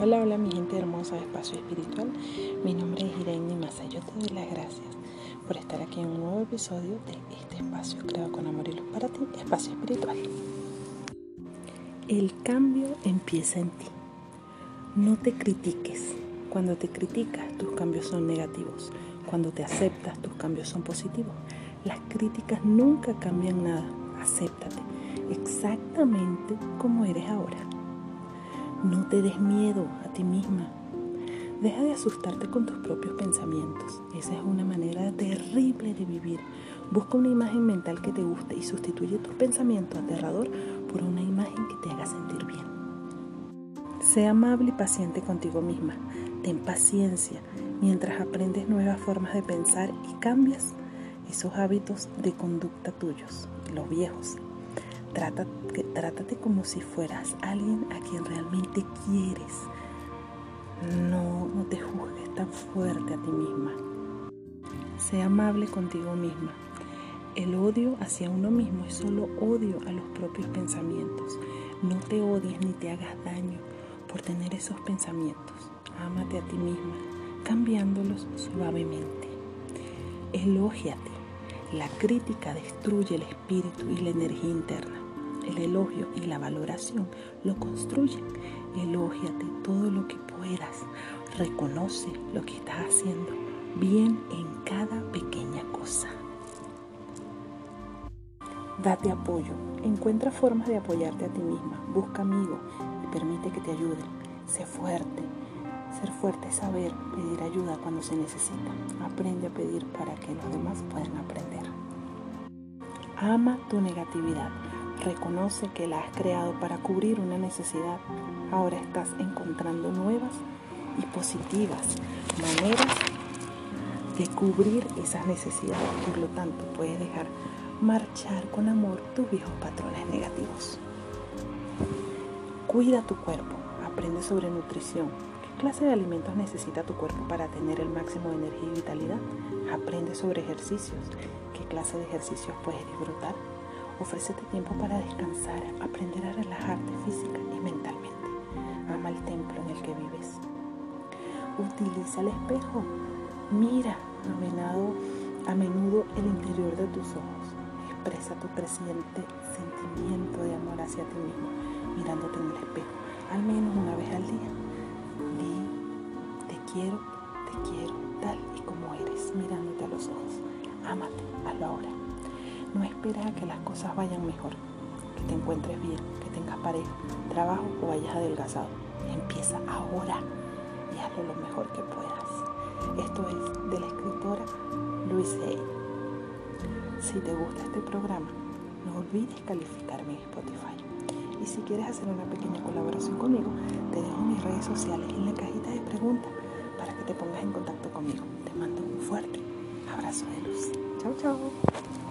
Hola, hola mi gente hermosa de Espacio Espiritual. Mi nombre es Irene Massa. Yo te doy las gracias por estar aquí en un nuevo episodio de este espacio creado con amor y luz para ti, Espacio Espiritual. El cambio empieza en ti. No te critiques. Cuando te criticas, tus cambios son negativos. Cuando te aceptas, tus cambios son positivos. Las críticas nunca cambian nada. Acéptate exactamente como eres ahora. No te des miedo a ti misma. Deja de asustarte con tus propios pensamientos. Esa es una manera terrible de vivir. Busca una imagen mental que te guste y sustituye tus pensamientos aterrador por una imagen que te haga sentir bien. Sé amable y paciente contigo misma. Ten paciencia mientras aprendes nuevas formas de pensar y cambias esos hábitos de conducta tuyos, los viejos, Trátate, trátate como si fueras alguien a quien realmente quieres. No, no te juzgues tan fuerte a ti misma. Sé amable contigo misma. El odio hacia uno mismo es solo odio a los propios pensamientos. No te odies ni te hagas daño por tener esos pensamientos. Ámate a ti misma, cambiándolos suavemente. Elógiate. La crítica destruye el espíritu y la energía interna. El elogio y la valoración lo construyen. Elógiate todo lo que puedas. Reconoce lo que estás haciendo bien en cada pequeña cosa. Date apoyo. Encuentra formas de apoyarte a ti misma. Busca amigos y permite que te ayuden. Sé fuerte. Ser fuerte es saber pedir ayuda cuando se necesita. Aprende a pedir para que los demás puedan aprender. Ama tu negatividad. Reconoce que la has creado para cubrir una necesidad. Ahora estás encontrando nuevas y positivas maneras de cubrir esas necesidades. Por lo tanto, puedes dejar marchar con amor tus viejos patrones negativos. Cuida tu cuerpo. Aprende sobre nutrición. ¿Qué clase de alimentos necesita tu cuerpo para tener el máximo de energía y vitalidad? Aprende sobre ejercicios. ¿Qué clase de ejercicios puedes disfrutar? Ofrécete tiempo para descansar, aprender a relajarte física y mentalmente. Ama el templo en el que vives. Utiliza el espejo. Mira a, menudo el interior de tus ojos. Expresa tu creciente sentimiento de amor hacia ti mismo mirándote en el espejo, al menos una vez al día. Di, te quiero, te quiero tal y como eres, mirándote a los ojos. Ámate, hazlo ahora. No esperes a que las cosas vayan mejor, que te encuentres bien, que tengas pareja, trabajo o vayas adelgazado. Empieza ahora y hazlo lo mejor que puedas. Esto es de la escritora Louise Hay. Si te gusta este programa, no olvides calificarme en Spotify. Y si quieres hacer una pequeña colaboración conmigo, te dejo mis redes sociales en la cajita de preguntas para que te pongas en contacto conmigo. Te mando un fuerte abrazo de luz. Chao, chao.